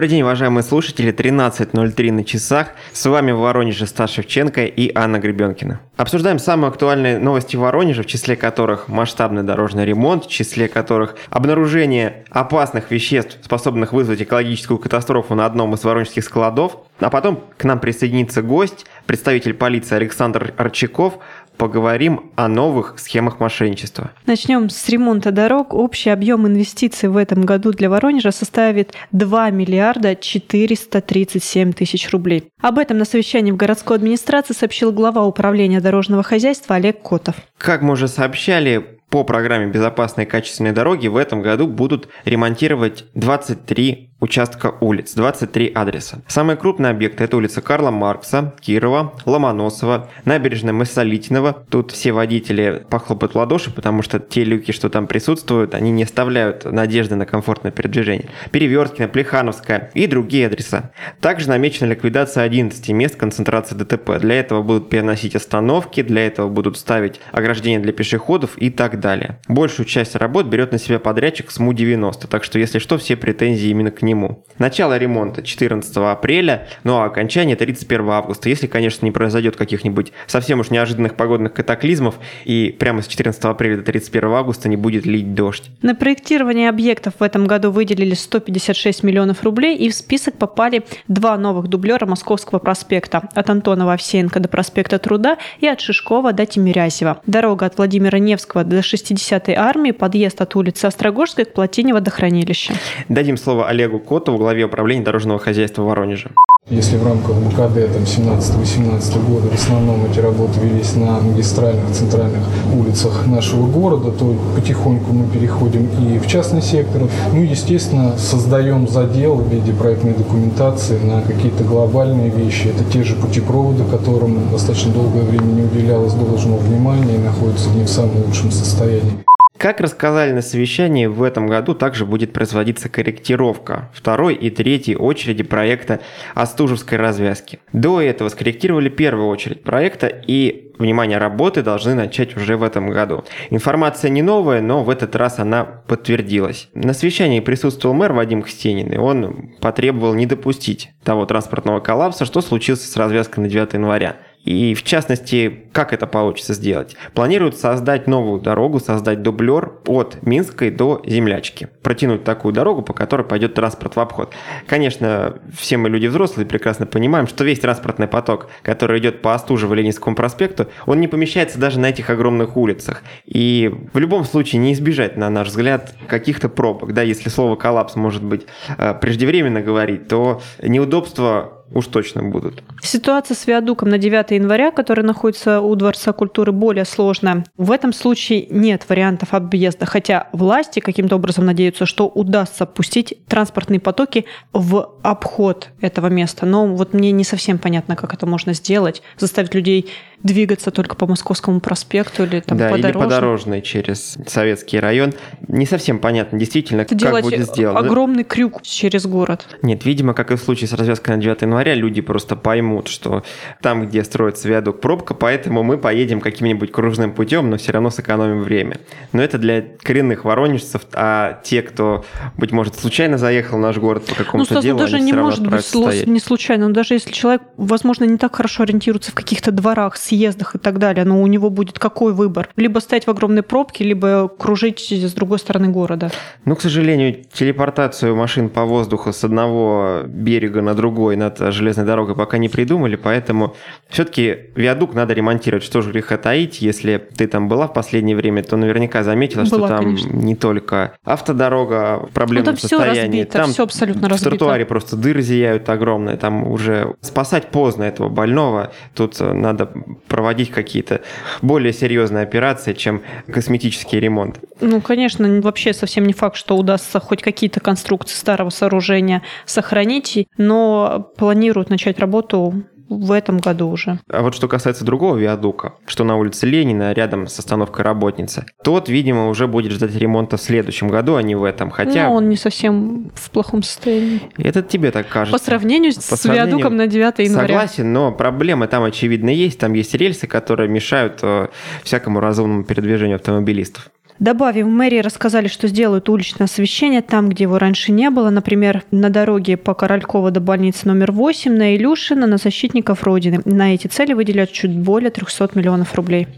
Добрый день, уважаемые слушатели. 13.03 на часах. С вами в Воронеже Стас Шевченко и Анна Гребенкина. Обсуждаем самые актуальные новости Воронежа, в числе которых масштабный дорожный ремонт, в числе которых обнаружение опасных веществ, способных вызвать экологическую катастрофу на одном из воронежских складов. А потом к нам присоединится гость, представитель полиции Александр Арчаков, поговорим о новых схемах мошенничества. Начнем с ремонта дорог. Общий объем инвестиций в этом году для Воронежа составит 2 миллиарда 437 тысяч рублей. Об этом на совещании в городской администрации сообщил глава управления дорожного хозяйства Олег Котов. Как мы уже сообщали, по программе «Безопасные качественные дороги» в этом году будут ремонтировать 23 участка улиц, 23 адреса. Самые крупные объекты – это улица Карла Маркса, Кирова, Ломоносова, набережная Мысолитинова. Тут все водители похлопают ладоши, потому что те люки, что там присутствуют, они не оставляют надежды на комфортное передвижение. Переверткина, Плехановская и другие адреса. Также намечена ликвидация 11 мест концентрации ДТП. Для этого будут переносить остановки, для этого будут ставить ограждения для пешеходов и так далее. Большую часть работ берет на себя подрядчик СМУ-90, так что если что, все претензии именно к ним нему. Начало ремонта 14 апреля, ну а окончание 31 августа, если, конечно, не произойдет каких-нибудь совсем уж неожиданных погодных катаклизмов и прямо с 14 апреля до 31 августа не будет лить дождь. На проектирование объектов в этом году выделили 156 миллионов рублей и в список попали два новых дублера Московского проспекта от Антонова Овсеенко до проспекта Труда и от Шишкова до Тимирязева. Дорога от Владимира Невского до 60-й армии, подъезд от улицы Острогожской к Плотине водохранилища. Дадим слово Олегу Котову, главе управления дорожного хозяйства Воронежа. Если в рамках БКД там 17-18 года в основном эти работы велись на магистральных центральных улицах нашего города, то потихоньку мы переходим и в частный сектор. Ну, естественно, создаем задел в виде проектной документации на какие-то глобальные вещи. Это те же путепроводы, которым достаточно долгое время не уделялось должного внимания и находятся не в самом лучшем состоянии. Как рассказали на совещании, в этом году также будет производиться корректировка второй и третьей очереди проекта Остужевской развязки. До этого скорректировали первую очередь проекта и, внимание, работы должны начать уже в этом году. Информация не новая, но в этот раз она подтвердилась. На совещании присутствовал мэр Вадим Хстенин, и он потребовал не допустить того транспортного коллапса, что случился с развязкой на 9 января. И в частности, как это получится сделать? Планируют создать новую дорогу, создать дублер от Минской до Землячки. Протянуть такую дорогу, по которой пойдет транспорт в обход. Конечно, все мы люди взрослые прекрасно понимаем, что весь транспортный поток, который идет по Остужево-Ленинскому проспекту, он не помещается даже на этих огромных улицах. И в любом случае не избежать, на наш взгляд, каких-то пробок. Да, если слово коллапс может быть э, преждевременно говорить, то неудобства уж точно будут. Ситуация с виадуком на 9 января, который находится у Дворца культуры, более сложная. В этом случае нет вариантов объезда, хотя власти каким-то образом надеются, что удастся пустить транспортные потоки в обход этого места. Но вот мне не совсем понятно, как это можно сделать, заставить людей двигаться только по Московскому проспекту или там да, по или подорожной через Советский район. Не совсем понятно действительно, Это как будет сделано. огромный крюк через город. Нет, видимо, как и в случае с развязкой на 9 января, люди просто поймут, что там, где строится виадук, пробка, поэтому мы поедем каким-нибудь кружным путем, но все равно сэкономим время. Но это для коренных воронежцев, а те, кто, быть может, случайно заехал в наш город по какому-то ну, делу, даже они не все равно может быть стоять. не случайно, но даже если человек, возможно, не так хорошо ориентируется в каких-то дворах, съездах и так далее, но у него будет какой выбор? Либо стоять в огромной пробке, либо кружить с другой стороны города. Ну, к сожалению, телепортацию машин по воздуху с одного берега на другой над железной дорогой пока не придумали, поэтому все-таки виадук надо ремонтировать. Что же греха таить, если ты там была в последнее время, то наверняка заметила, Была, что там конечно. не только автодорога в проблемном Ну, там всё состоянии, разбито, там всё абсолютно в разбито. тротуаре просто дыры зияют огромные, там уже спасать поздно этого больного, тут э, надо проводить какие-то более серьезные операции, чем косметический ремонт. Ну, конечно, вообще совсем не факт, что удастся хоть какие-то конструкции старого сооружения сохранить, но планируют начать работу в этом году уже. А вот что касается другого виадука, что на улице Ленина, рядом с остановкой Работницы, тот, видимо, уже будет ждать ремонта в следующем году, а не в этом. Хотя Но он не совсем в плохом состоянии. это тебе так кажется. По сравнению По с сравнению- виадуком на 9 января. Согласен, но проблемы там очевидно есть. Там есть рельсы, которые мешают э, всякому разумному передвижению автомобилистов. Добавим, в мэрии рассказали, что сделают уличное освещение там, где его раньше не было. Например, на дороге по Королькова до больницы номер 8, на Илюшина, на защитников Родины. На эти цели выделят чуть более 300 миллионов рублей.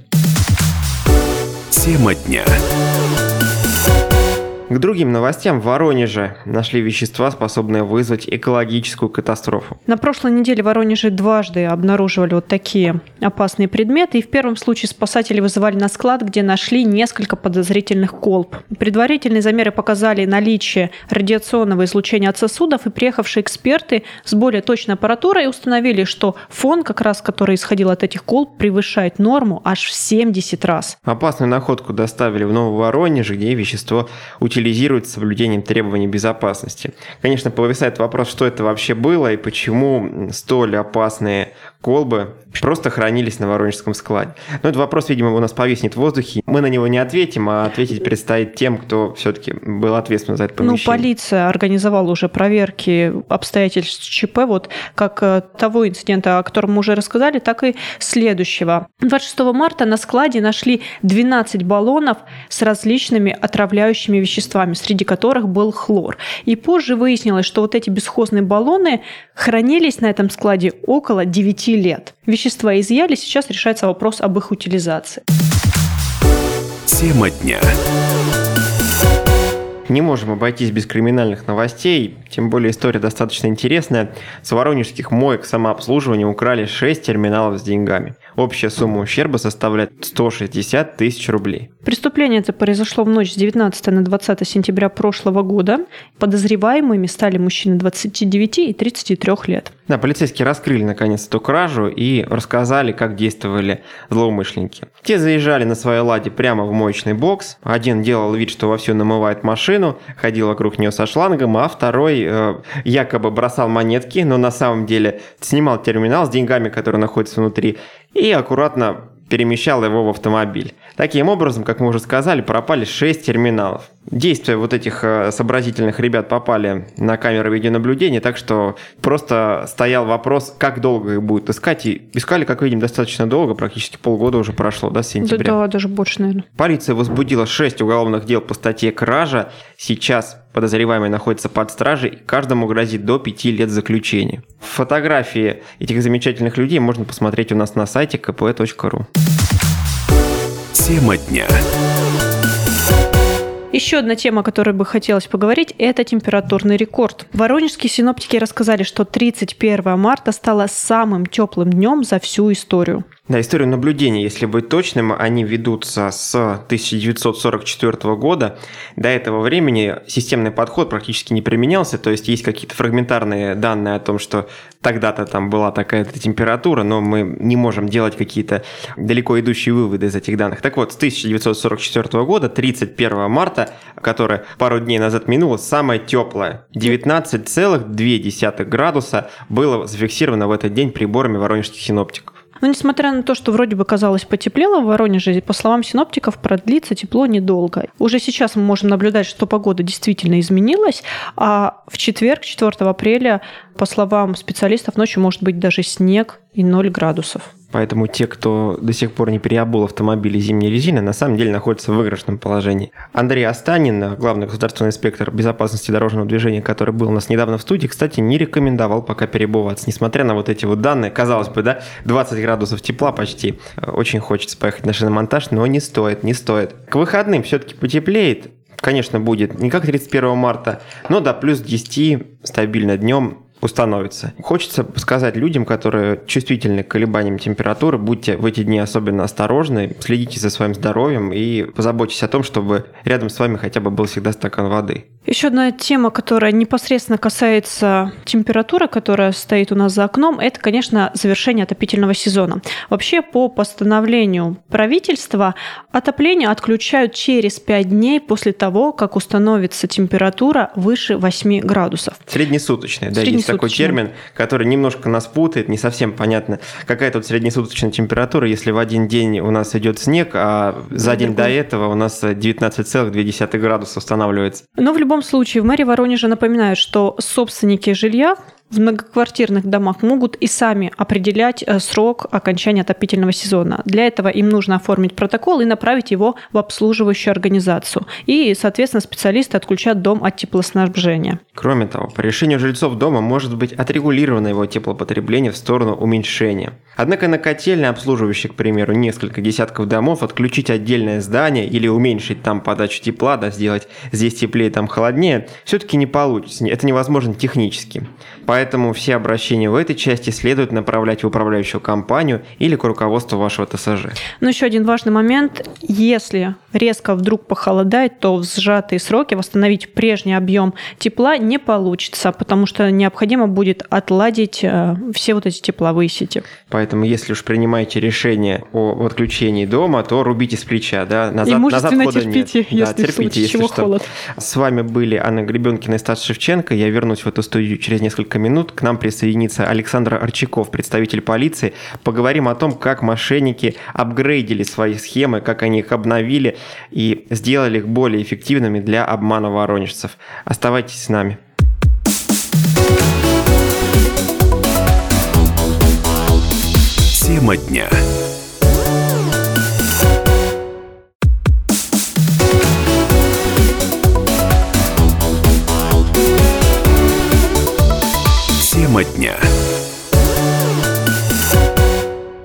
Тема дня. К другим новостям в Воронеже нашли вещества, способные вызвать экологическую катастрофу. На прошлой неделе в Воронеже дважды обнаруживали вот такие опасные предметы. И в первом случае спасатели вызывали на склад, где нашли несколько подозрительных колб. Предварительные замеры показали наличие радиационного излучения от сосудов, и приехавшие эксперты с более точной аппаратурой установили, что фон, как раз который исходил от этих колб, превышает норму аж в 70 раз. Опасную находку доставили в Новый Воронеж, где вещество утилизировали утилизируют с соблюдением требований безопасности. Конечно, повисает вопрос, что это вообще было и почему столь опасные колбы просто хранились на Воронежском складе. Но этот вопрос, видимо, у нас повиснет в воздухе. Мы на него не ответим, а ответить предстоит тем, кто все-таки был ответственен за это помещение. Ну, полиция организовала уже проверки обстоятельств ЧП, вот как э, того инцидента, о котором мы уже рассказали, так и следующего. 26 марта на складе нашли 12 баллонов с различными отравляющими веществами, среди которых был хлор. И позже выяснилось, что вот эти бесхозные баллоны хранились на этом складе около 9 лет. Вещества изъяли, сейчас решается вопрос об их утилизации. Тема дня. Не можем обойтись без криминальных новостей, тем более история достаточно интересная. С воронежских моек самообслуживания украли 6 терминалов с деньгами. Общая сумма ущерба составляет 160 тысяч рублей. Преступление это произошло в ночь с 19 на 20 сентября прошлого года. Подозреваемыми стали мужчины 29 и 33 лет. Да, полицейские раскрыли наконец эту кражу и рассказали, как действовали злоумышленники. Те заезжали на своей ладе прямо в моечный бокс. Один делал вид, что вовсю намывает машину, ходил вокруг нее со шлангом, а второй э, якобы бросал монетки, но на самом деле снимал терминал с деньгами, которые находятся внутри, и аккуратно перемещал его в автомобиль. Таким образом, как мы уже сказали, пропали 6 терминалов. Действия вот этих э, сообразительных ребят попали на камеры видеонаблюдения, так что просто стоял вопрос, как долго их будут искать. И искали, как видим, достаточно долго, практически полгода уже прошло, да, с сентября. Да, да даже больше, наверное. Полиция возбудила 6 уголовных дел по статье «Кража». Сейчас подозреваемый находится под стражей, и каждому грозит до 5 лет заключения. Фотографии этих замечательных людей можно посмотреть у нас на сайте kp.ru. Тема дня. Еще одна тема, о которой бы хотелось поговорить, это температурный рекорд. Воронежские синоптики рассказали, что 31 марта стало самым теплым днем за всю историю. Да, историю наблюдения, если быть точным, они ведутся с 1944 года. До этого времени системный подход практически не применялся, то есть есть какие-то фрагментарные данные о том, что тогда-то там была такая-то температура, но мы не можем делать какие-то далеко идущие выводы из этих данных. Так вот, с 1944 года, 31 марта, которое пару дней назад минуло, самое теплое, 19,2 градуса было зафиксировано в этот день приборами воронежских синоптиков. Но несмотря на то, что вроде бы казалось потеплело в Воронеже, по словам синоптиков, продлится тепло недолго. Уже сейчас мы можем наблюдать, что погода действительно изменилась, а в четверг, 4 апреля, по словам специалистов, ночью может быть даже снег и 0 градусов. Поэтому те, кто до сих пор не переобул автомобили зимней резины, на самом деле находятся в выигрышном положении. Андрей Останин, главный государственный инспектор безопасности дорожного движения, который был у нас недавно в студии, кстати, не рекомендовал пока перебываться. Несмотря на вот эти вот данные, казалось бы, да, 20 градусов тепла почти. Очень хочется поехать на шиномонтаж, но не стоит, не стоит. К выходным все-таки потеплеет, конечно, будет не как 31 марта, но до плюс 10 стабильно днем установится. Хочется сказать людям, которые чувствительны к колебаниям температуры, будьте в эти дни особенно осторожны, следите за своим здоровьем и позаботьтесь о том, чтобы рядом с вами хотя бы был всегда стакан воды. Еще одна тема, которая непосредственно касается температуры, которая стоит у нас за окном, это, конечно, завершение отопительного сезона. Вообще, по постановлению правительства, отопление отключают через 5 дней после того, как установится температура выше 8 градусов. Среднесуточная, да, такой термин, который немножко нас путает, не совсем понятно, какая тут среднесуточная температура, если в один день у нас идет снег, а за день до этого у нас 19,2 градуса устанавливается. Но в любом случае в мэрии Воронежа напоминают, что собственники жилья в многоквартирных домах могут и сами определять э, срок окончания отопительного сезона. Для этого им нужно оформить протокол и направить его в обслуживающую организацию. И, соответственно, специалисты отключат дом от теплоснабжения. Кроме того, по решению жильцов дома может быть отрегулировано его теплопотребление в сторону уменьшения. Однако на котельной, обслуживающей, к примеру, несколько десятков домов, отключить отдельное здание или уменьшить там подачу тепла, да, сделать здесь теплее, там холоднее, все-таки не получится. Это невозможно технически. Поэтому все обращения в этой части следует направлять в управляющую компанию или к руководству вашего ТСЖ. Но еще один важный момент. Если резко вдруг похолодает, то в сжатые сроки восстановить прежний объем тепла не получится, потому что необходимо будет отладить э, все вот эти тепловые сети. Поэтому, если уж принимаете решение о отключении дома, то рубите с плеча, да, назад, И назад хода терпите, нет. если да, терпите, случае если чего что. холод. С вами были Анна Гребенкина и Стас Шевченко. Я вернусь в эту студию через несколько минут. К нам присоединится Александр Арчаков, представитель полиции. Поговорим о том, как мошенники апгрейдили свои схемы, как они их обновили и сделали их более эффективными для обмана воронежцев. Оставайтесь с нами. Тема дня. Дня.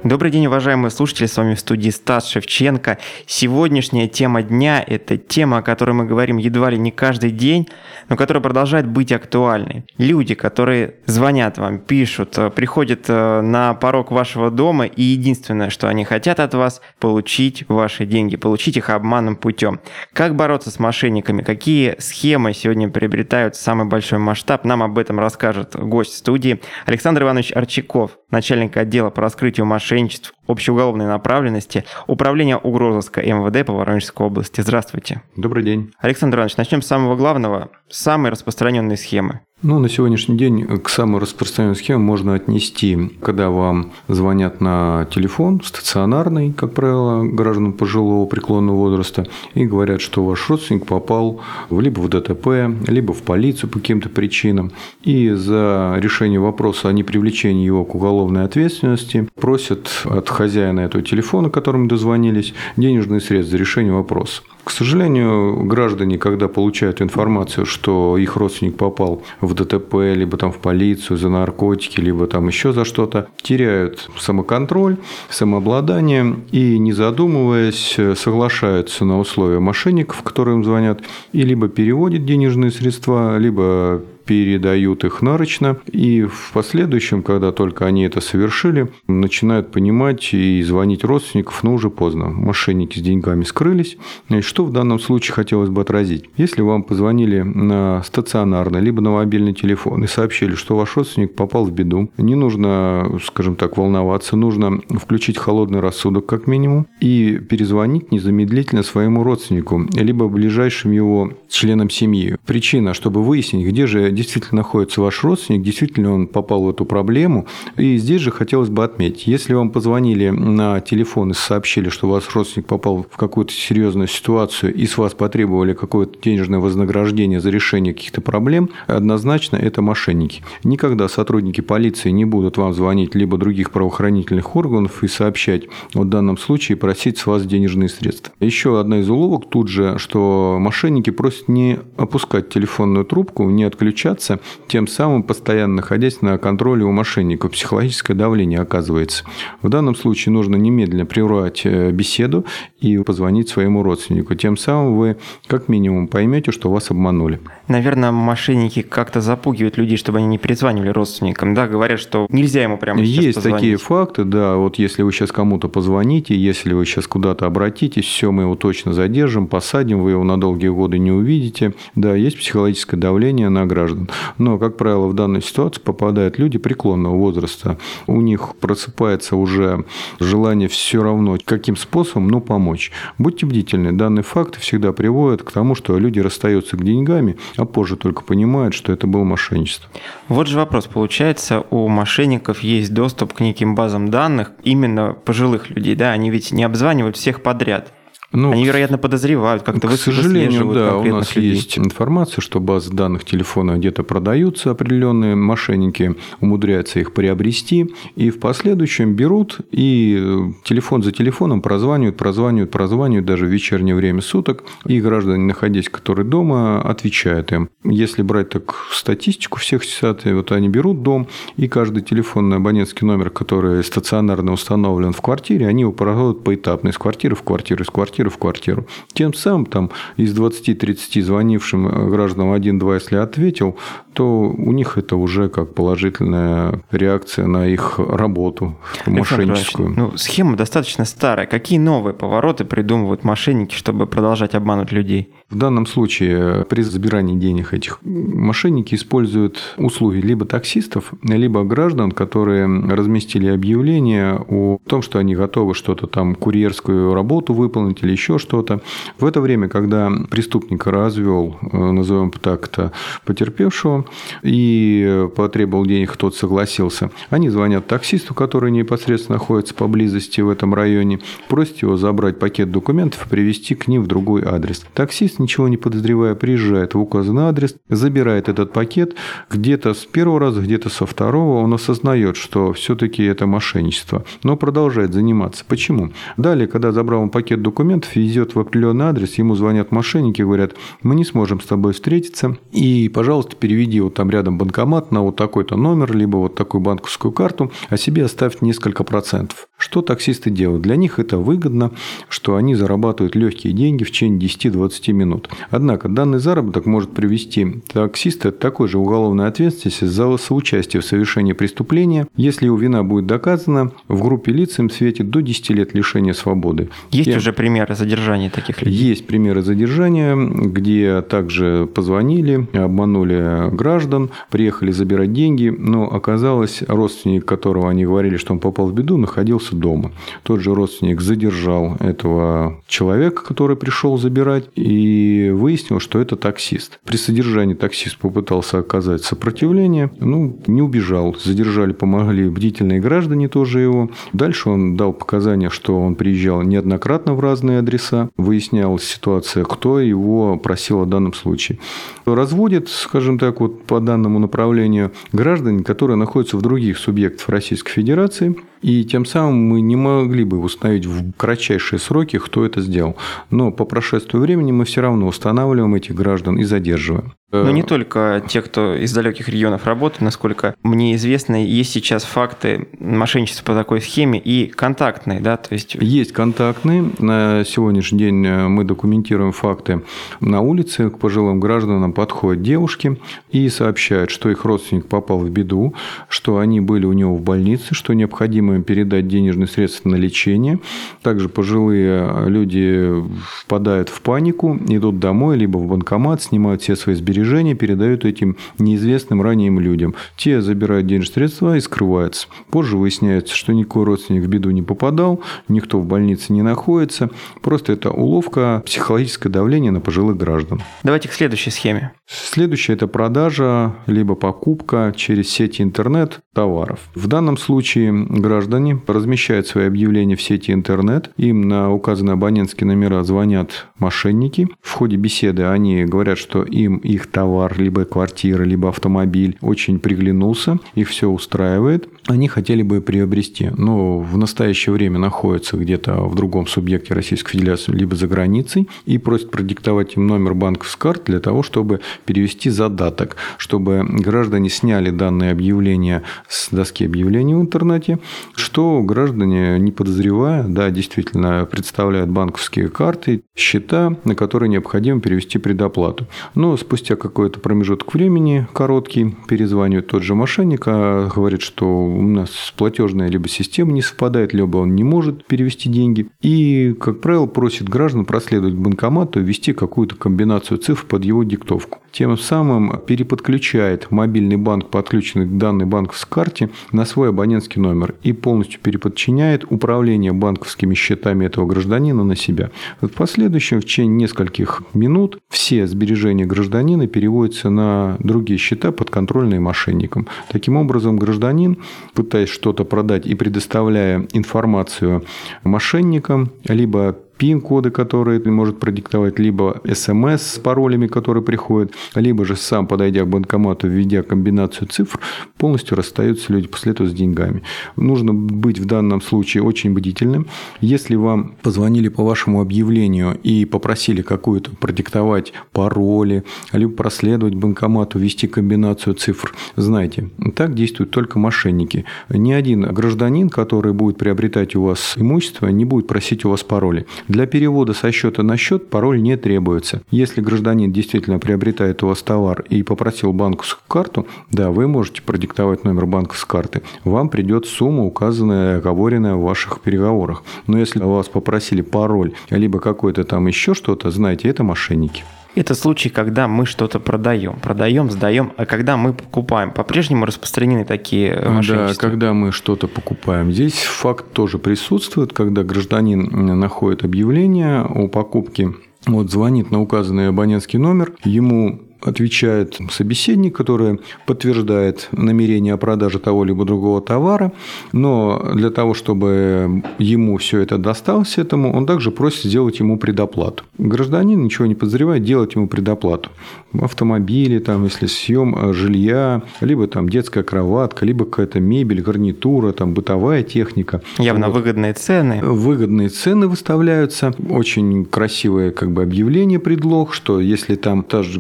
Добрый день, уважаемые слушатели, с вами в студии Стас Шевченко. Сегодняшняя тема дня – это тема, о которой мы говорим едва ли не каждый день, но которая продолжает быть актуальной. Люди, которые звонят вам, пишут, э, приходят э, на порог вашего дома, и единственное, что они хотят от вас – получить ваши деньги, получить их обманным путем. Как бороться с мошенниками, какие схемы сегодня приобретают самый большой масштаб, нам об этом расскажет гость студии Александр Иванович Арчаков, начальник отдела по раскрытию мошенничеств общеуголовной направленности Управления угрозыска МВД по Воронежской области. Здравствуйте. Добрый день. Александр Иванович, начнем с самого главного. Самые распространенные схемы. Ну, на сегодняшний день к самой распространенной схеме можно отнести, когда вам звонят на телефон, стационарный, как правило, гражданам пожилого преклонного возраста, и говорят, что ваш родственник попал либо в ДТП, либо в полицию по каким-то причинам, и за решение вопроса о непривлечении его к уголовной ответственности просят от хозяина этого телефона, которому дозвонились, денежные средства за решение вопроса. К сожалению, граждане, когда получают информацию, что их родственник попал в ДТП, либо там в полицию за наркотики, либо там еще за что-то, теряют самоконтроль, самообладание и, не задумываясь, соглашаются на условия мошенников, которые им звонят, и либо переводят денежные средства, либо передают их нарочно, и в последующем, когда только они это совершили, начинают понимать и звонить родственников, но уже поздно. Мошенники с деньгами скрылись. И что в данном случае хотелось бы отразить? Если вам позвонили на стационарный, либо на мобильный телефон и сообщили, что ваш родственник попал в беду, не нужно, скажем так, волноваться, нужно включить холодный рассудок как минимум и перезвонить незамедлительно своему родственнику, либо ближайшим его членам семьи. Причина, чтобы выяснить, где же действительно находится ваш родственник, действительно он попал в эту проблему. И здесь же хотелось бы отметить, если вам позвонили на телефон и сообщили, что ваш родственник попал в какую-то серьезную ситуацию и с вас потребовали какое-то денежное вознаграждение за решение каких-то проблем, однозначно это мошенники. Никогда сотрудники полиции не будут вам звонить либо других правоохранительных органов и сообщать в данном случае просить с вас денежные средства. Еще одна из уловок тут же, что мошенники просят не опускать телефонную трубку, не отключать общаться, тем самым постоянно находясь на контроле у мошенников. Психологическое давление оказывается. В данном случае нужно немедленно прервать э, беседу и позвонить своему родственнику. Тем самым вы как минимум поймете, что вас обманули. Наверное, мошенники как-то запугивают людей, чтобы они не перезванивали родственникам. Да, говорят, что нельзя ему прямо сейчас Есть позвонить. такие факты, да. Вот если вы сейчас кому-то позвоните, если вы сейчас куда-то обратитесь, все, мы его точно задержим, посадим, вы его на долгие годы не увидите. Да, есть психологическое давление на граждан. Но, как правило, в данной ситуации попадают люди преклонного возраста. У них просыпается уже желание все равно, каким способом, но помочь. Будьте бдительны. Данные факты всегда приводят к тому, что люди расстаются к деньгами, а позже только понимают, что это было мошенничество. Вот же вопрос. Получается, у мошенников есть доступ к неким базам данных именно пожилых людей, да? Они ведь не обзванивают всех подряд. Ну, Они, вероятно, подозревают, как-то К сожалению, да, у нас людей. есть информация, что базы данных телефона где-то продаются определенные мошенники, умудряются их приобрести, и в последующем берут и э, телефон за телефоном прозванивают, прозванивают, прозванивают даже в вечернее время суток, и граждане, находясь, которые дома, отвечают им. Если брать так статистику всех ситуаций, вот они берут дом, и каждый телефонный абонентский номер, который стационарно установлен в квартире, они его проводят поэтапно из квартиры в квартиру, из квартиры квартиры в квартиру. Тем самым там из 20-30 звонившим э, гражданам один-два, если ответил, то у них это уже как положительная реакция на их работу мошенническую. Ну, схема достаточно старая. Какие новые повороты придумывают мошенники, чтобы продолжать обманывать людей? В данном случае при забирании денег этих мошенники используют услуги либо таксистов, либо граждан, которые разместили объявление о том, что они готовы что-то там, курьерскую работу выполнить или еще что-то. В это время, когда преступник развел, э, назовем так-то, потерпевшего и потребовал денег, тот согласился, они звонят таксисту, который непосредственно находится поблизости в этом районе, просят его забрать пакет документов и привезти к ним в другой адрес. Таксист, ничего не подозревая, приезжает в указанный адрес, забирает этот пакет, где-то с первого раза, где-то со второго он осознает, что все-таки это мошенничество, но продолжает заниматься. Почему? Далее, когда забрал пакет документов, везет в определенный адрес, ему звонят мошенники, говорят, мы не сможем с тобой встретиться, и, пожалуйста, переведи вот там рядом банкомат на вот такой-то номер, либо вот такую банковскую карту, а себе оставь несколько процентов. Что таксисты делают? Для них это выгодно, что они зарабатывают легкие деньги в течение 10-20 минут. Однако данный заработок может привести таксиста к такой же уголовной ответственности за соучастие в совершении преступления, если его вина будет доказана, в группе лиц им светит до 10 лет лишения свободы. Есть Тем... уже примеры задержания таких людей? Есть примеры задержания, где также позвонили, обманули граждан, приехали забирать деньги, но оказалось, родственник, которого они говорили, что он попал в беду, находился дома. Тот же родственник задержал этого человека, который пришел забирать, и выяснил, что это таксист. При содержании таксист попытался оказать сопротивление, ну, не убежал. Задержали, помогли бдительные граждане тоже его. Дальше он дал показания, что он приезжал неоднократно в разные адреса. Выяснялась ситуация, кто его просил в данном случае. Разводит, скажем так, вот по данному направлению граждан, которые находятся в других субъектах Российской Федерации, и тем самым мы не могли бы установить в кратчайшие сроки, кто это сделал. Но по прошествию времени мы все равно устанавливаем этих граждан и задерживаем. Но не только те, кто из далеких регионов работает, насколько мне известно, есть сейчас факты мошенничества по такой схеме и контактные, да, то есть... Есть контактные. На сегодняшний день мы документируем факты на улице. К пожилым гражданам подходят девушки и сообщают, что их родственник попал в беду, что они были у него в больнице, что необходимо им передать денежные средства на лечение. Также пожилые люди впадают в панику, идут домой, либо в банкомат, снимают все свои сбережения передают этим неизвестным ранее людям. Те забирают денежные средства и скрываются. Позже выясняется, что никакой родственник в беду не попадал, никто в больнице не находится. Просто это уловка, психологическое давление на пожилых граждан. Давайте к следующей схеме. Следующее – это продажа либо покупка через сети интернет товаров. В данном случае граждане размещают свои объявления в сети интернет, им на указанные абонентские номера звонят мошенники. В ходе беседы они говорят, что им их товар, либо квартира, либо автомобиль очень приглянулся, их все устраивает, они хотели бы приобрести, но в настоящее время находятся где-то в другом субъекте Российской Федерации, либо за границей, и просят продиктовать им номер банковской карты для того, чтобы перевести задаток, чтобы граждане сняли данные объявления с доски объявлений в интернете, что граждане, не подозревая, да, действительно представляют банковские карты, счета, на которые необходимо перевести предоплату. Но спустя какой-то промежуток времени, короткий, перезванивает тот же мошенник, а говорит, что у нас платежная либо система не совпадает, либо он не может перевести деньги. И, как правило, просит граждан проследовать банкомату и ввести какую-то комбинацию цифр под его диктовку. Тем самым переподключает мобильный банк, подключенный к данной банковской карте, на свой абонентский номер и полностью переподчиняет управление банковскими счетами этого гражданина на себя. В последующем, в течение нескольких минут, все сбережения гражданина переводятся на другие счета, подконтрольные мошенникам. Таким образом, гражданин, пытаясь что-то продать и предоставляя информацию мошенникам, либо пин-коды, которые может продиктовать, либо смс с паролями, которые приходят, либо же сам, подойдя к банкомату, введя комбинацию цифр, полностью расстаются люди после этого с деньгами. Нужно быть в данном случае очень бдительным. Если вам позвонили по вашему объявлению и попросили какую-то продиктовать пароли, либо проследовать банкомату, ввести комбинацию цифр, знайте, так действуют только мошенники. Ни один гражданин, который будет приобретать у вас имущество, не будет просить у вас пароли. Для перевода со счета на счет пароль не требуется. Если гражданин действительно приобретает у вас товар и попросил банковскую карту, да, вы можете продиктовать номер банковской карты. Вам придет сумма, указанная и оговоренная в ваших переговорах. Но если у вас попросили пароль, либо какой-то там еще что-то, знаете, это мошенники. Это случай, когда мы что-то продаем. Продаем, сдаем, а когда мы покупаем. По-прежнему распространены такие Да, мошенничества. когда мы что-то покупаем. Здесь факт тоже присутствует, когда гражданин находит объявление о покупке, вот звонит на указанный абонентский номер, ему отвечает собеседник, который подтверждает намерение о продаже того либо другого товара, но для того, чтобы ему все это досталось этому, он также просит сделать ему предоплату. Гражданин, ничего не подозревает, делать ему предоплату. В автомобиле, там, если съем э, жилья, либо там детская кроватка, либо какая-то мебель, гарнитура, там бытовая техника. Явно Вот. выгодные цены. Выгодные цены выставляются, очень красивое как бы объявление, предлог, что если там та же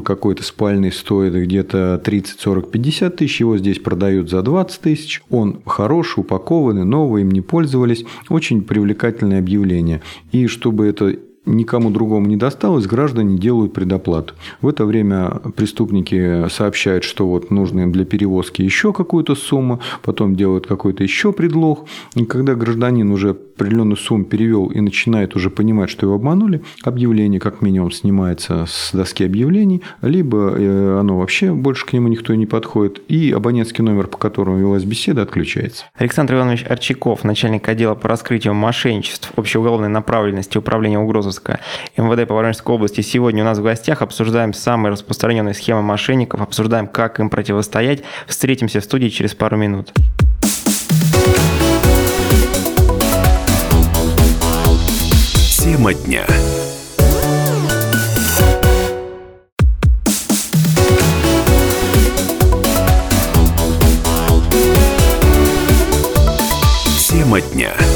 гарнитур какой-то спальный стоит где-то 30, 40, 50 тысяч, его здесь продают за 20 тысяч, он хороший, упакованный, новый, им не пользовались, очень привлекательное объявление. И чтобы это никому другому не досталось, граждане делают предоплату. В это время преступники сообщают, что вот нужно им для перевозки еще какую-то сумму, потом делают какой-то еще предлог. И когда гражданин уже определенную сумму перевел и начинает уже понимать, что его обманули, объявление как минимум снимается с доски объявлений, либо э, оно вообще больше к нему никто не подходит, и абонентский номер, по которому велась беседа, отключается. Александр Иванович Арчаков, начальник отдела по раскрытию мошенничеств общей уголовной направленности Управления Угрозовска МВД по Воронежской области. Сегодня у нас в гостях обсуждаем самые распространенные схемы мошенников, обсуждаем, как им противостоять. Встретимся в студии через пару минут. Тема дня. Тема дня.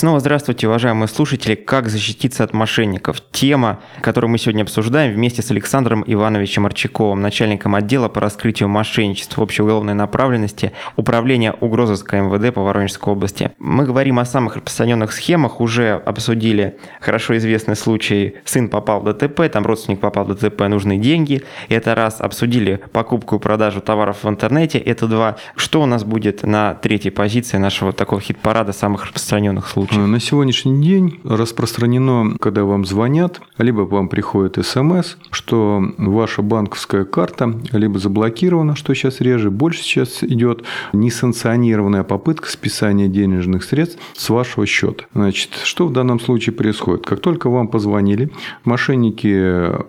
Снова здравствуйте, уважаемые слушатели. Как защититься от мошенников? Тема, которую мы сегодня обсуждаем вместе с Александром Ивановичем Арчаковым, начальником отдела по раскрытию мошенничеств в общей уголовной направленности Управления угрозыска МВД по Воронежской области. Мы говорим о самых распространенных схемах, уже обсудили хорошо известный случай «сын попал в ДТП», там родственник попал в ДТП, нужны деньги. Это раз. Обсудили покупку и продажу товаров в интернете, это два. Что у нас будет на третьей позиции нашего такого хит-парада самых распространенных случаев? На сегодняшний день распространено, когда вам звонят, либо вам приходит смс, что ваша банковская карта либо заблокирована, что сейчас реже, больше сейчас идет несанкционированная попытка списания денежных средств с вашего счета. Значит, что в данном случае происходит? Как только вам позвонили, мошенники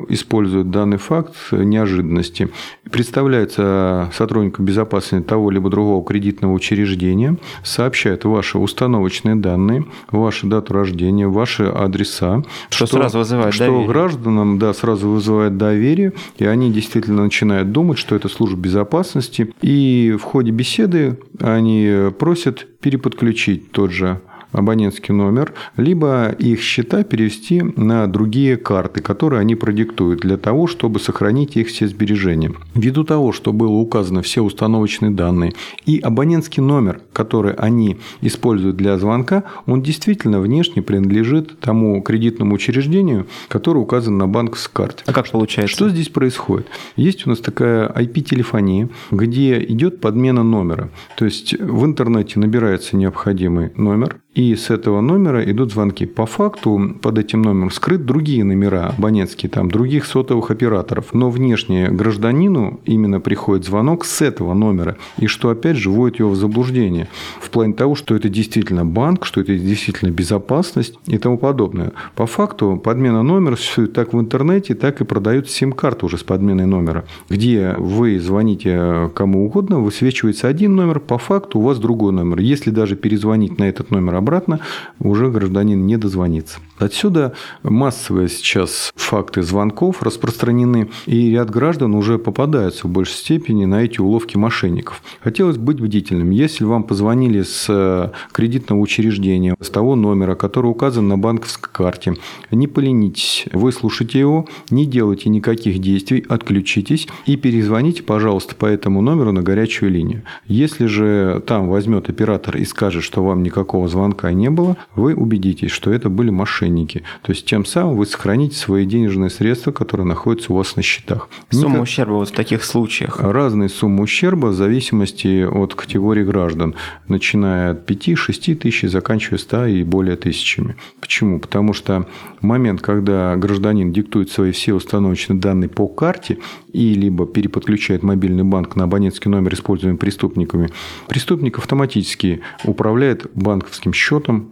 используют данный факт неожиданности. Представляется сотруднику безопасности того либо другого кредитного учреждения, сообщает ваши установочные данные, вашу дату рождения, ваши адреса. Что сразу вызывает что доверие. гражданам да, сразу вызывает доверие, и они действительно начинают думать, что это служба безопасности. И в ходе беседы они просят переподключить тот же абонентский номер, либо их счета перевести на другие карты, которые они продиктуют для того, чтобы сохранить их все сбережения. Ввиду того, что было указано все установочные данные и абонентский номер, который они используют для звонка, он действительно внешне принадлежит тому кредитному учреждению, которое указано на банковской карте. А как получается? Что здесь происходит? Есть у нас такая IP-телефония, где идет подмена номера. То есть в интернете набирается необходимый номер, и с этого номера идут звонки. По факту под этим номером скрыт другие номера абонентские, там, других сотовых операторов. Но внешне гражданину именно приходит звонок с этого номера. И что опять же вводит его в заблуждение. В плане того, что это действительно банк, что это действительно безопасность и тому подобное. По факту подмена номера существует так в интернете, так и продают сим-карту уже с подменой номера. Где вы звоните кому угодно, высвечивается один номер, по факту у вас другой номер. Если даже перезвонить на этот номер обратно уже гражданин не дозвонится. Отсюда массовые сейчас факты звонков распространены, и ряд граждан уже попадаются в большей степени на эти уловки мошенников. Хотелось быть бдительным. Если вам позвонили с э, кредитного учреждения, с того номера, который указан на банковской карте, не поленитесь, выслушайте его, не делайте никаких действий, отключитесь и перезвоните, пожалуйста, по этому номеру на горячую линию. Если же там возьмет оператор и скажет, что вам никакого звонка не было, вы убедитесь, что это были мошенники. То есть тем самым вы сохраните свои денежные средства, которые находятся у вас на счетах. Сумма Никак... ущерба вот в таких случаях? Разные суммы ущерба в зависимости от категории граждан, начиная от 5-6 тысяч, заканчивая 100 и более тысячами. Почему? Потому что момент, когда гражданин диктует свои все установочные данные по карте и либо переподключает мобильный банк на абонентский номер, используемый преступниками, преступник автоматически управляет банковским счетом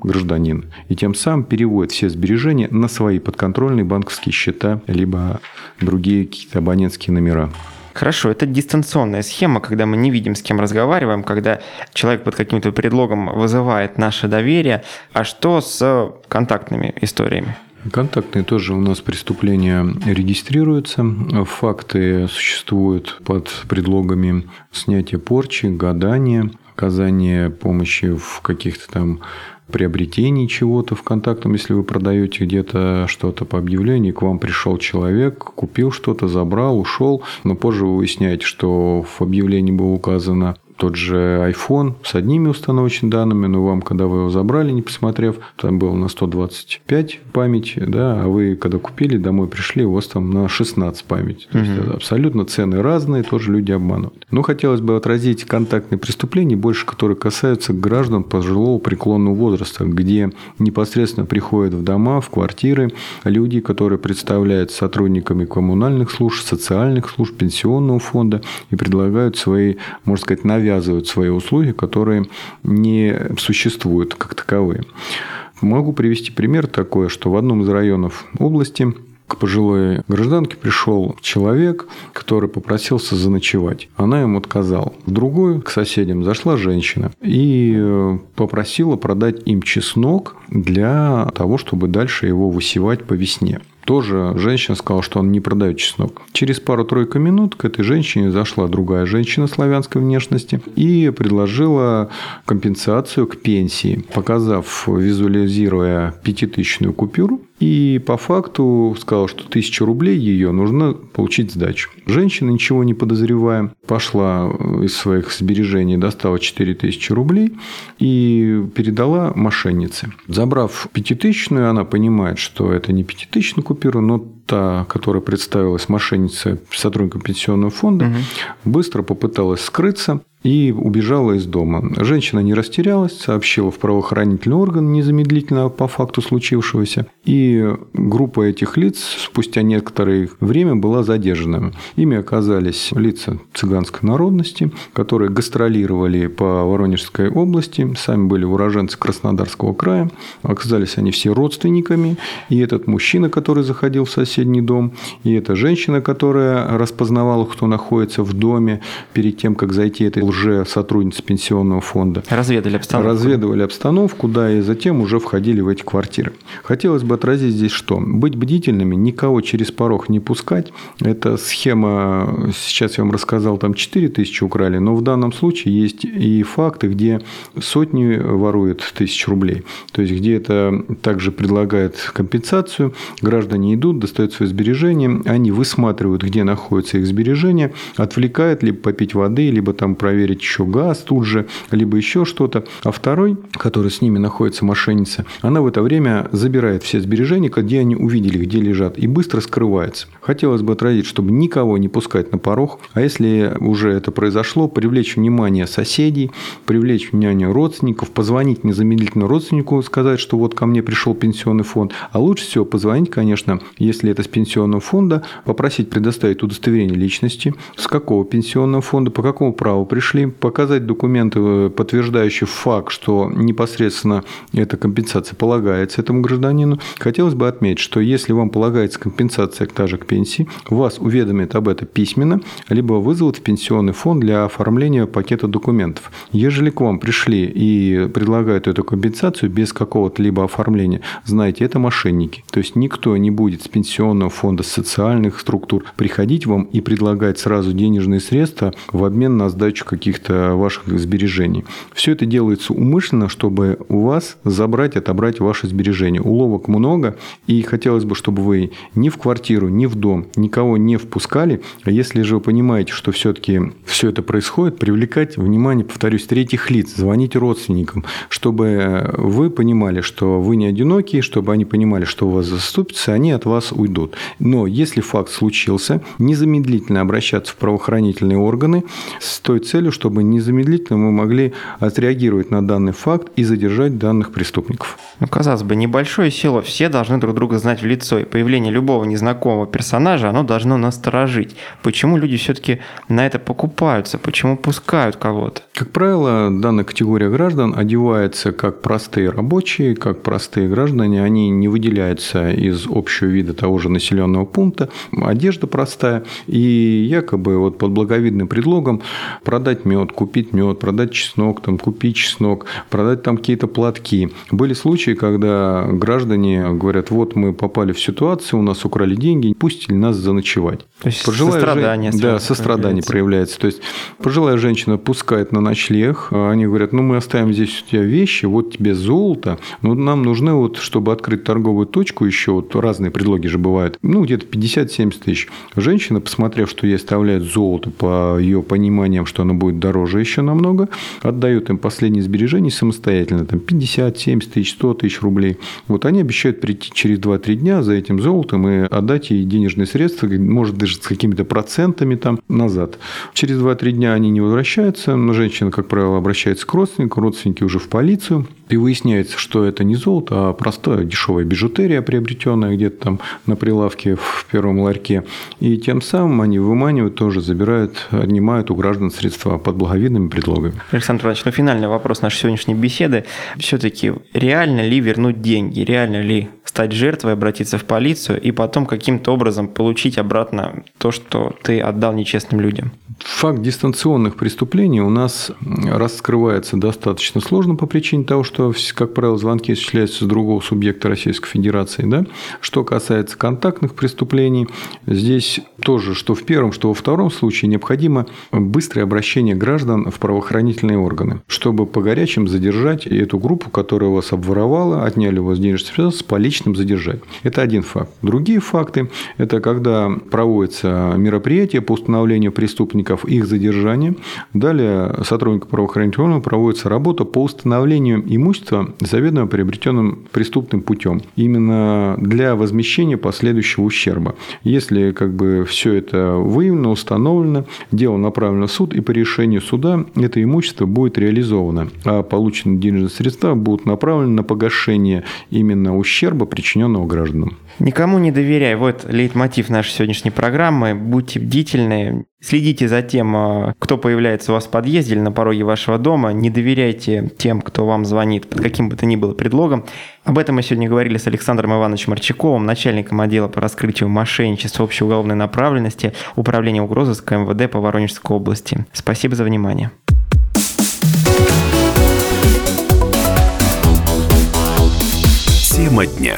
гражданина и тем самым переводит все сбережения на свои подконтрольные банковские счета, либо другие какие-то абонентские номера. Хорошо, это дистанционная схема, когда мы не видим, с кем разговариваем, когда человек под каким-то предлогом вызывает наше доверие. А что с контактными историями? Контактные тоже у нас преступления регистрируются. Факты существуют под предлогами снятия порчи, гадания, оказания помощи в каких-то там приобретении чего-то в контактом, если вы продаете где-то что-то по объявлению, к вам пришел человек, купил что-то, забрал, ушел, но позже вы выясняете, что в объявлении было указано тот же iPhone с одними установочными данными, но вам, когда вы его забрали, не посмотрев, там был на 125 память, да, а вы, когда купили, домой пришли, у вас там на 16 память. То угу. есть, абсолютно цены разные, тоже люди обманывают. Но хотелось бы отразить контактные преступления, больше которые касаются граждан пожилого преклонного возраста, где непосредственно приходят в дома, в квартиры люди, которые представляют сотрудниками коммунальных служб, социальных служб, пенсионного фонда и предлагают свои, можно сказать, навязанные навязывают свои услуги, которые не существуют как таковые. Могу привести пример такой, что в одном из районов области к пожилой гражданке пришел человек, который попросился заночевать. Она ему отказала. В другую, к соседям, зашла женщина и э, попросила продать им чеснок для того, чтобы дальше его высевать по весне тоже женщина сказала, что он не продает чеснок. Через пару-тройку минут к этой женщине зашла другая женщина славянской внешности и предложила компенсацию к пенсии, показав, визуализируя пятитысячную купюру, и по факту сказал, что тысяча рублей ее нужно получить сдачу. Женщина, ничего не подозревая, пошла из своих сбережений, достала 4000 рублей и передала мошеннице. Забрав пятитысячную, она понимает, что это не пятитысячная купюра, но та, которая представилась мошеннице сотрудником пенсионного фонда, угу. быстро попыталась скрыться и убежала из дома. Женщина не растерялась, сообщила в правоохранительный орган незамедлительно по факту случившегося, и группа этих лиц спустя некоторое время была задержана. Ими оказались лица цыганской народности, которые гастролировали по Воронежской области, сами были уроженцы Краснодарского края, оказались они все родственниками, и этот мужчина, который заходил в соседний дом, и эта женщина, которая распознавала, кто находится в доме перед тем, как зайти этой уже сотрудницы пенсионного фонда. Разведали обстановку. Разведывали обстановку, да, и затем уже входили в эти квартиры. Хотелось бы отразить здесь что? Быть бдительными, никого через порог не пускать. Это схема, сейчас я вам рассказал, там 4 тысячи украли, но в данном случае есть и факты, где сотни воруют тысяч рублей. То есть, где это также предлагает компенсацию, граждане идут, достают свои сбережения, они высматривают, где находятся их сбережения, отвлекают либо попить воды, либо там проверить еще газ тут же, либо еще что-то. А второй, который с ними находится мошенница, она в это время забирает все сбережения, где они увидели, где лежат, и быстро скрывается. Хотелось бы отразить, чтобы никого не пускать на порог, а если уже это произошло, привлечь внимание соседей, привлечь внимание родственников, позвонить незамедлительно родственнику, сказать, что вот ко мне пришел пенсионный фонд. А лучше всего позвонить, конечно, если если это с пенсионного фонда, попросить предоставить удостоверение личности, с какого пенсионного фонда, по какому праву пришли, показать документы, э, подтверждающие факт, что непосредственно эта компенсация полагается этому гражданину. Хотелось бы отметить, что если вам полагается компенсация также к пенсии, вас уведомят об этом письменно, либо вызовут в пенсионный фонд для оформления пакета документов. Ежели к вам пришли и предлагают эту компенсацию без какого-то либо оформления, знаете, это мошенники. То есть никто не будет с пенсионного фонда, с социальных структур приходить вам и предлагать сразу денежные средства в обмен на сдачу каких-то ваших сбережений. Все это делается умышленно, чтобы у вас забрать, отобрать ваши сбережения. Уловок много, и хотелось бы, чтобы вы ни в квартиру, ни в дом никого не впускали. А если же вы понимаете, что все-таки все это происходит, привлекать внимание, повторюсь, третьих лиц, звонить родственникам, чтобы вы понимали, что вы не одиноки, чтобы они понимали, что у вас заступится, они от вас уйдут. Но если факт случился, незамедлительно обращаться в правоохранительные органы с той целью, чтобы незамедлительно мы могли отреагировать на данный факт и задержать данных преступников. Ну, казалось бы, небольшое село, все должны друг друга знать в лицо, и появление любого незнакомого персонажа, оно должно насторожить. Почему люди все-таки на это покупаются? Почему пускают кого-то? Как правило, данная категория граждан одевается как простые рабочие, как простые граждане. Они не выделяются из общего вида того же населенного пункта. Одежда простая. И якобы вот под благовидным предлогом продать мед, купить мед, продать чеснок, там, купить чеснок, продать там какие-то платки. Были случаи, когда граждане говорят, вот мы попали в ситуацию, у нас украли деньги, пустили нас заночевать. То есть Пожилая сострадание. Жен... Да, сострадание проявляется. проявляется. То есть пожилая женщина пускает на ночлег, а они говорят, ну мы оставим здесь у тебя вещи, вот тебе золото, но нам нужны вот, чтобы открыть торговую точку еще, вот разные предлоги же бывают, ну где-то 50-70 тысяч. Женщина, посмотрев, что ей оставляют золото по ее пониманиям, что оно будет дороже еще намного, отдает им последние сбережения самостоятельно, там 50, 70 тысяч, 100 тысяч рублей. Вот они обещают прийти через 2-3 дня за этим золотом и отдать ей денежные средства, может даже с какими-то процентами там назад. Через 2-3 дня они не возвращаются, но женщина, как правило, обращается к родственнику, родственники уже в полицию, и выясняется, что это не золото, а простая дешевая бижутерия, приобретенная где-то там на прилавке в первом ларьке. И тем самым они выманивают, тоже забирают, отнимают у граждан средства под благовидными предлогами. Александр Иванович, ну финальный вопрос нашей сегодняшней беседы. Все-таки реально ли вернуть деньги? Реально ли стать жертвой, обратиться в полицию и потом каким-то образом получить обратно то, что ты отдал нечестным людям? Факт дистанционных преступлений у нас раскрывается достаточно сложно по причине того, что, как правило, звонки осуществляются с другого субъекта Российской Федерации. Да? Что касается контактных преступлений, здесь тоже, что в первом, что во втором случае, необходимо быстрое обращение граждан в правоохранительные органы, чтобы по горячим задержать эту группу, которая вас обворовала, отняли у вас денежные средства, с поличным задержать. Это один факт. Другие факты – это когда проводятся мероприятия по установлению преступников, их задержания. Далее сотрудника правоохранительных органов проводится работа по установлению имущества, заведомо приобретенным преступным путем. Именно для возмещения последующего ущерба. Если как бы все это выявлено, установлено, дело направлено в суд, и по решению суда это имущество будет реализовано, а полученные денежные средства будут направлены на погашение именно ущерба, причиненного гражданам. Никому не доверяй. Вот лейтмотив нашей сегодняшней программы. Будьте бдительны, следите за тем, а, кто появляется у вас в подъезде или на пороге вашего дома. Не доверяйте тем, кто вам звонит под каким бы то ни было предлогом. Об этом мы сегодня говорили с Александром Ивановичем Марчаковым, начальником отдела по раскрытию мошенничества общей уголовной направленности Управления угрозыска МВД по Воронежской области. Спасибо за внимание. Тема дня.